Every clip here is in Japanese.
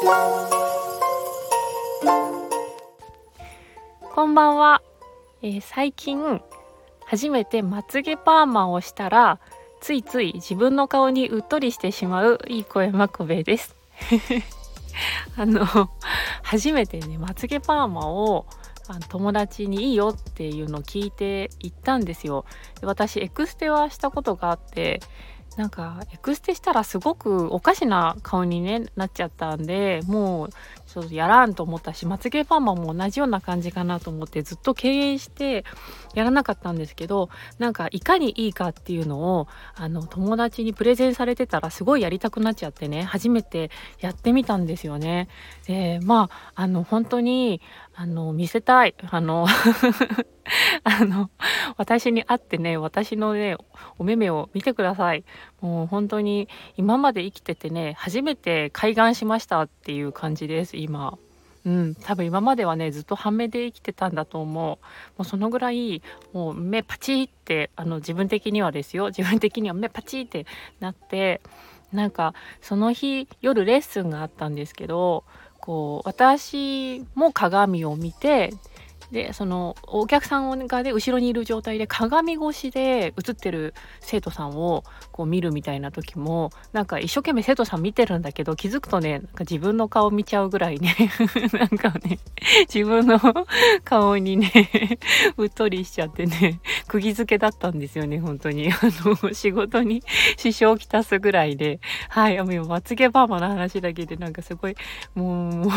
こんばんは、えー、最近初めてまつげパーマをしたらついつい自分の顔にうっとりしてしまういい声まこべです あの初めてねまつげパーマを友達にいいよっていうのを聞いて行ったんですよ。で私エクステはしたことがあってなんかエクステしたらすごくおかしな顔に、ね、なっちゃったんでもうちょっとやらんと思ったしまつげパーマも同じような感じかなと思ってずっと敬遠してやらなかったんですけどなんかいかにいいかっていうのをあの友達にプレゼンされてたらすごいやりたくなっちゃってね初めてやってみたんですよね。でまああの本当にあの見せたいあの あの私に会ってね私のねお目目を見てくださいもう本当に今まで生きててね初めて開眼しましたっていう感じです今。うん、多分今まではねずっと半目で生きてたんだと思うもうそのぐらいもう目パチってあの自分的にはですよ自分的には目パチってなってなんかその日夜レッスンがあったんですけどこう私も鏡を見てでそのお客さんがね後ろにいる状態で鏡越しで映ってる生徒さんをこう見るみたいな時もなんか一生懸命生徒さん見てるんだけど気づくとねなんか自分の顔見ちゃうぐらいね なんかね自分の 顔にねうっとりしちゃってね釘付けだったんですよね本当に。あの仕事に支障をきたすぐらいで。はいもうまつげパーマの話だけでなんかすごいもう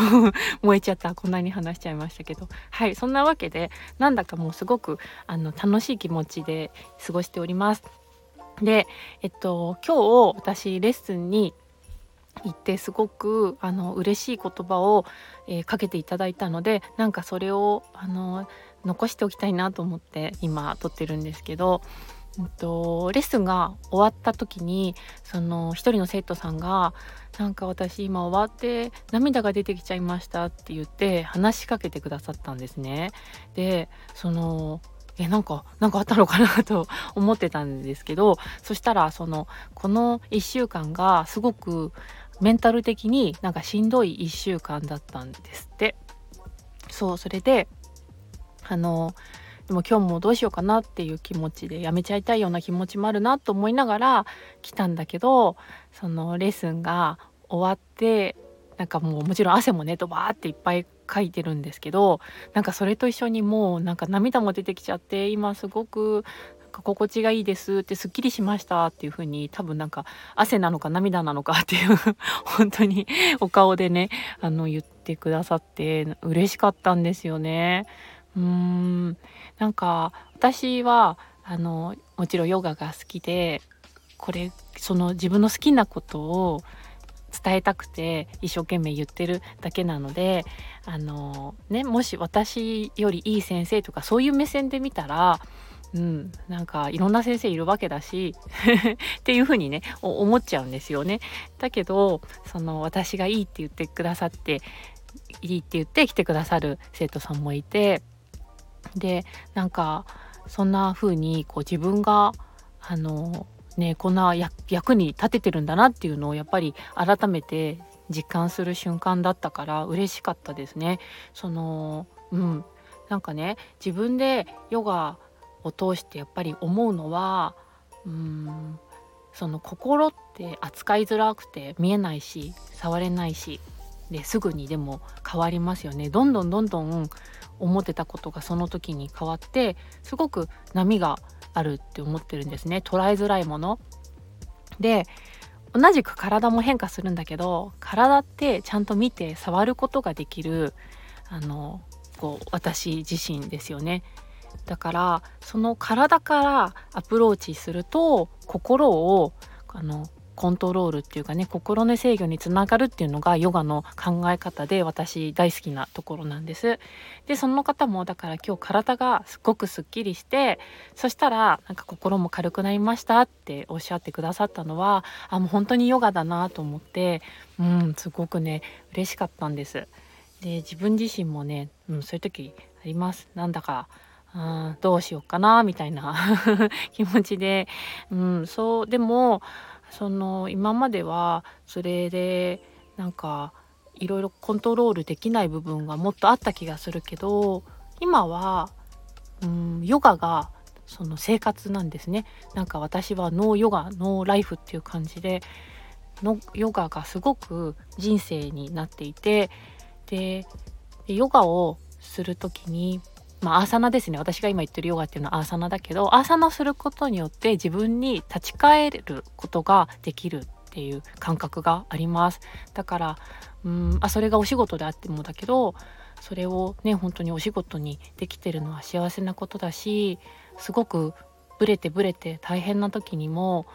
燃えちゃった。こんなに話しちゃいましたけど。はいそんなわけでなんだかもうすごくあの楽しい気持ちで過ごしております。で、えっと、今日私レッスンに行ってすごくあの嬉しい言葉を、えー、かけていただいたのでなんかそれをあの残しておきたいなと思って今撮ってるんですけど、えっと、レッスンが終わった時にその一人の生徒さんがなんか私今終わって涙が出てきちゃいましたって言って話しかけてくださったんですね。でそのえなんかなんかあったのかなと 思ってたんですけどそしたらそのこの1週間がすごくメンタル的になんかしんどい1週間だったんですってそうそれであのでも今日もどうしようかなっていう気持ちでやめちゃいたいような気持ちもあるなと思いながら来たんだけどそのレッスンが終わってなんかもうもちろん汗もねドバーっていっぱいかいてるんですけどなんかそれと一緒にもうなんか涙も出てきちゃって今すごく心地がいいですってすっきりしましたっていう風に多分なんか汗なのか涙なのかっていう 本当にお顔でねあの言ってくださって嬉しかったんですよね。うーんなんか私はあのもちろんヨガが好きでこれその自分の好きなことを伝えたくて一生懸命言ってるだけなのであの、ね、もし私よりいい先生とかそういう目線で見たらうん、なんかいろんな先生いるわけだし っていうふうにね思っちゃうんですよね。だけどその私がいいって言ってくださっていいって言って来てくださる生徒さんもいてでなんかそんな風にこう自分があのねこんな役に立ててるんだなっていうのをやっぱり改めて実感する瞬間だったから嬉しかったですね。そのうんなんかね自分でヨガを通してやっぱり思うのはうんその心って扱いづらくて見えないし触れないしですぐにでも変わりますよねどんどんどんどん思ってたことがその時に変わってすごく波があるって思ってるんですね捉えづらいもの。で同じく体も変化するんだけど体ってちゃんと見て触ることができるあのこう私自身ですよね。だからその体からアプローチすると心をあのコントロールっていうかね心の制御につながるっていうのがヨガの考え方で私大好きなところなんです。でその方もだから今日体がすごくすっきりしてそしたらなんか心も軽くなりましたっておっしゃってくださったのはあもう本当にヨガだなと思ってうんすごくね嬉しかったんです。で自分自身もね、うん、そういう時あります。なんだかあどうしようかなみたいな 気持ちで、うん、そうでもその今まではそれでなんかいろいろコントロールできない部分がもっとあった気がするけど今はうんヨガがその生活なんですね。なんか私はノーヨガノーライフっていう感じでのヨガがすごく人生になっていてでヨガをする時にまあ、アーサナですね私が今言ってるヨガっていうのはアーサナだけどアーサナすることによって自分に立ち返ることができるっていう感覚がありますだからうんあそれがお仕事であってもだけどそれをね本当にお仕事にできてるのは幸せなことだしすごくブレてブレて大変な時にも、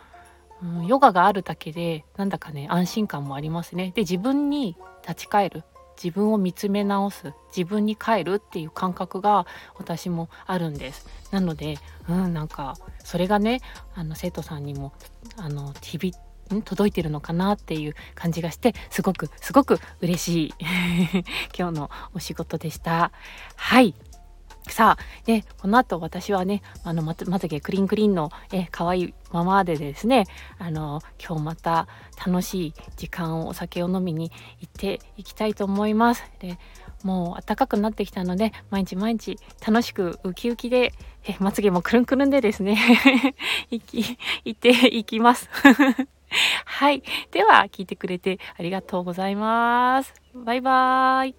うん、ヨガがあるだけでなんだかね安心感もありますね。で自分に立ち返る自分を見つめ直す自分に帰るっていう感覚が私もあるんです。なのでうんなんかそれがねあの生徒さんにもあの響届いてるのかなっていう感じがしてすごくすごく嬉しい。今日のお仕事でした。はい。さあ、で、この後私はね、あの、まつげクリンクリンの、え、可愛いままでですね、あの、今日また楽しい時間をお酒を飲みに行っていきたいと思います。で、もう暖かくなってきたので、毎日毎日楽しくウキウキで、え、まつげもくるんくるんでですね、行き、行っていきます。はい。では、聞いてくれてありがとうございます。バイバーイ。